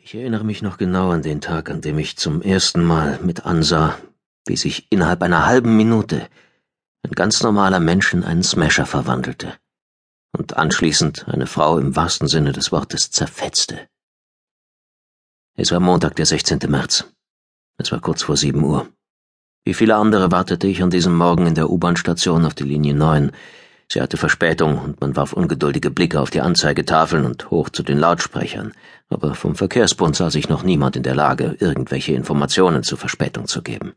Ich erinnere mich noch genau an den Tag, an dem ich zum ersten Mal mit ansah, wie sich innerhalb einer halben Minute ein ganz normaler Mensch in einen Smasher verwandelte und anschließend eine Frau im wahrsten Sinne des Wortes zerfetzte. Es war Montag, der 16. März. Es war kurz vor sieben Uhr. Wie viele andere wartete ich an diesem Morgen in der U-Bahn-Station auf die Linie 9, Sie hatte Verspätung und man warf ungeduldige Blicke auf die Anzeigetafeln und hoch zu den Lautsprechern, aber vom Verkehrsbund sah sich noch niemand in der Lage, irgendwelche Informationen zur Verspätung zu geben.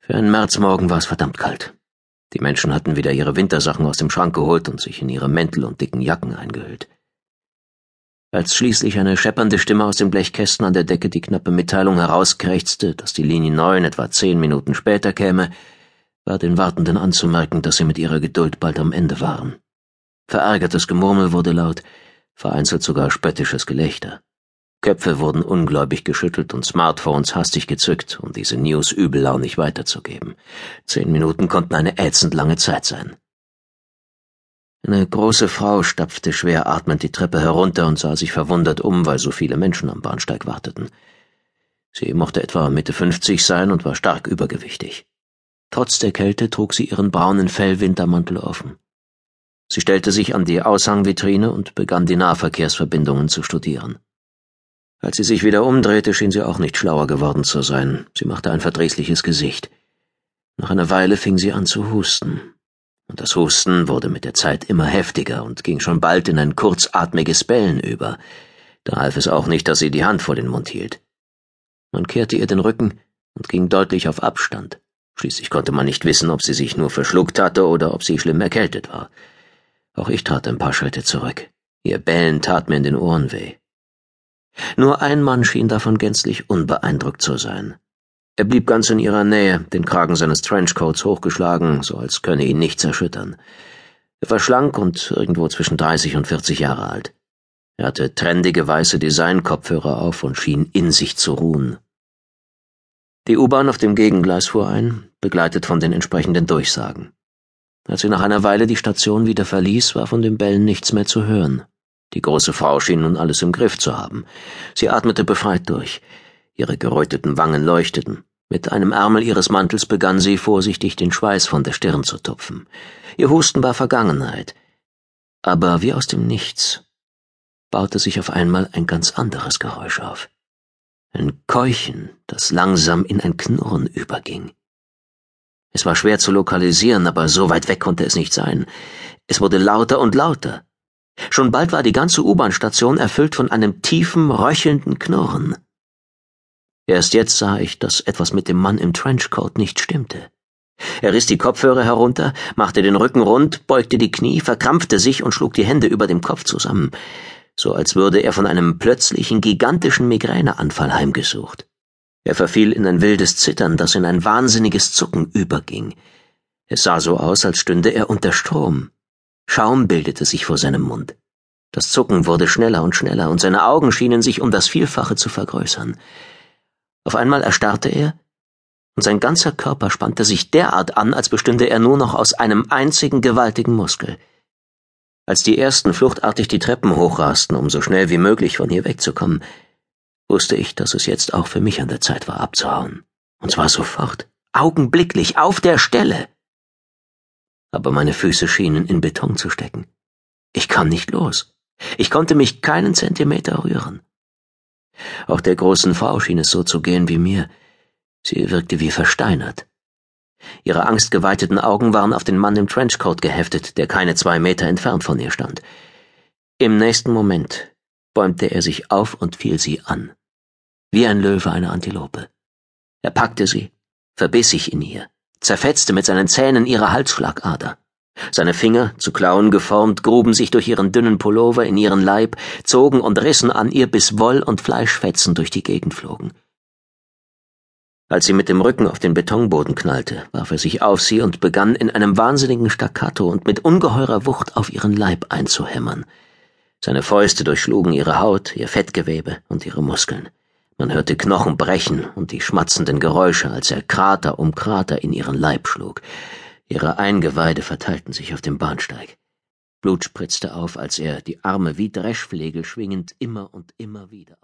Für einen Märzmorgen war es verdammt kalt. Die Menschen hatten wieder ihre Wintersachen aus dem Schrank geholt und sich in ihre Mäntel und dicken Jacken eingehüllt. Als schließlich eine scheppernde Stimme aus den Blechkästen an der Decke die knappe Mitteilung herauskrächzte, dass die Linie 9 etwa zehn Minuten später käme, war den Wartenden anzumerken, dass sie mit ihrer Geduld bald am Ende waren. Verärgertes Gemurmel wurde laut, vereinzelt sogar spöttisches Gelächter. Köpfe wurden ungläubig geschüttelt und Smartphones hastig gezückt, um diese News übellaunig weiterzugeben. Zehn Minuten konnten eine ätzend lange Zeit sein. Eine große Frau stapfte schwer atmend die Treppe herunter und sah sich verwundert um, weil so viele Menschen am Bahnsteig warteten. Sie mochte etwa Mitte fünfzig sein und war stark übergewichtig. Trotz der Kälte trug sie ihren braunen Fellwintermantel offen. Sie stellte sich an die Aushangvitrine und begann die Nahverkehrsverbindungen zu studieren. Als sie sich wieder umdrehte, schien sie auch nicht schlauer geworden zu sein. Sie machte ein verdrießliches Gesicht. Nach einer Weile fing sie an zu husten. Und das Husten wurde mit der Zeit immer heftiger und ging schon bald in ein kurzatmiges Bellen über. Da half es auch nicht, dass sie die Hand vor den Mund hielt. Man kehrte ihr den Rücken und ging deutlich auf Abstand. Schließlich konnte man nicht wissen, ob sie sich nur verschluckt hatte oder ob sie schlimm erkältet war. Auch ich trat ein paar Schritte zurück. Ihr Bellen tat mir in den Ohren weh. Nur ein Mann schien davon gänzlich unbeeindruckt zu sein. Er blieb ganz in ihrer Nähe, den Kragen seines Trenchcoats hochgeschlagen, so als könne ihn nichts erschüttern. Er war schlank und irgendwo zwischen dreißig und vierzig Jahre alt. Er hatte trendige weiße Designkopfhörer auf und schien in sich zu ruhen. Die U-Bahn auf dem Gegengleis fuhr ein, begleitet von den entsprechenden Durchsagen. Als sie nach einer Weile die Station wieder verließ, war von den Bällen nichts mehr zu hören. Die große Frau schien nun alles im Griff zu haben. Sie atmete befreit durch. Ihre geröteten Wangen leuchteten. Mit einem Ärmel ihres Mantels begann sie vorsichtig den Schweiß von der Stirn zu tupfen. Ihr Husten war Vergangenheit. Aber wie aus dem Nichts baute sich auf einmal ein ganz anderes Geräusch auf. Ein Keuchen, das langsam in ein Knurren überging. Es war schwer zu lokalisieren, aber so weit weg konnte es nicht sein. Es wurde lauter und lauter. Schon bald war die ganze U-Bahn-Station erfüllt von einem tiefen, röchelnden Knurren. Erst jetzt sah ich, dass etwas mit dem Mann im Trenchcoat nicht stimmte. Er riss die Kopfhörer herunter, machte den Rücken rund, beugte die Knie, verkrampfte sich und schlug die Hände über dem Kopf zusammen so als würde er von einem plötzlichen gigantischen Migräneanfall heimgesucht. Er verfiel in ein wildes Zittern, das in ein wahnsinniges Zucken überging. Es sah so aus, als stünde er unter Strom. Schaum bildete sich vor seinem Mund. Das Zucken wurde schneller und schneller, und seine Augen schienen sich um das Vielfache zu vergrößern. Auf einmal erstarrte er, und sein ganzer Körper spannte sich derart an, als bestünde er nur noch aus einem einzigen gewaltigen Muskel. Als die ersten fluchtartig die Treppen hochrasten, um so schnell wie möglich von hier wegzukommen, wusste ich, dass es jetzt auch für mich an der Zeit war, abzuhauen. Und zwar sofort, augenblicklich, auf der Stelle. Aber meine Füße schienen in Beton zu stecken. Ich kam nicht los. Ich konnte mich keinen Zentimeter rühren. Auch der großen Frau schien es so zu gehen wie mir. Sie wirkte wie versteinert. Ihre angstgeweiteten Augen waren auf den Mann im Trenchcoat geheftet, der keine zwei Meter entfernt von ihr stand. Im nächsten Moment bäumte er sich auf und fiel sie an. Wie ein Löwe eine Antilope. Er packte sie, verbiss sich in ihr, zerfetzte mit seinen Zähnen ihre Halsschlagader. Seine Finger, zu Klauen geformt, gruben sich durch ihren dünnen Pullover in ihren Leib, zogen und rissen an ihr, bis Woll- und Fleischfetzen durch die Gegend flogen. Als sie mit dem Rücken auf den Betonboden knallte, warf er sich auf sie und begann in einem wahnsinnigen Staccato und mit ungeheurer Wucht auf ihren Leib einzuhämmern. Seine Fäuste durchschlugen ihre Haut, ihr Fettgewebe und ihre Muskeln. Man hörte Knochen brechen und die schmatzenden Geräusche, als er Krater um Krater in ihren Leib schlug. Ihre Eingeweide verteilten sich auf dem Bahnsteig. Blut spritzte auf, als er, die Arme wie Dreschflegel schwingend, immer und immer wieder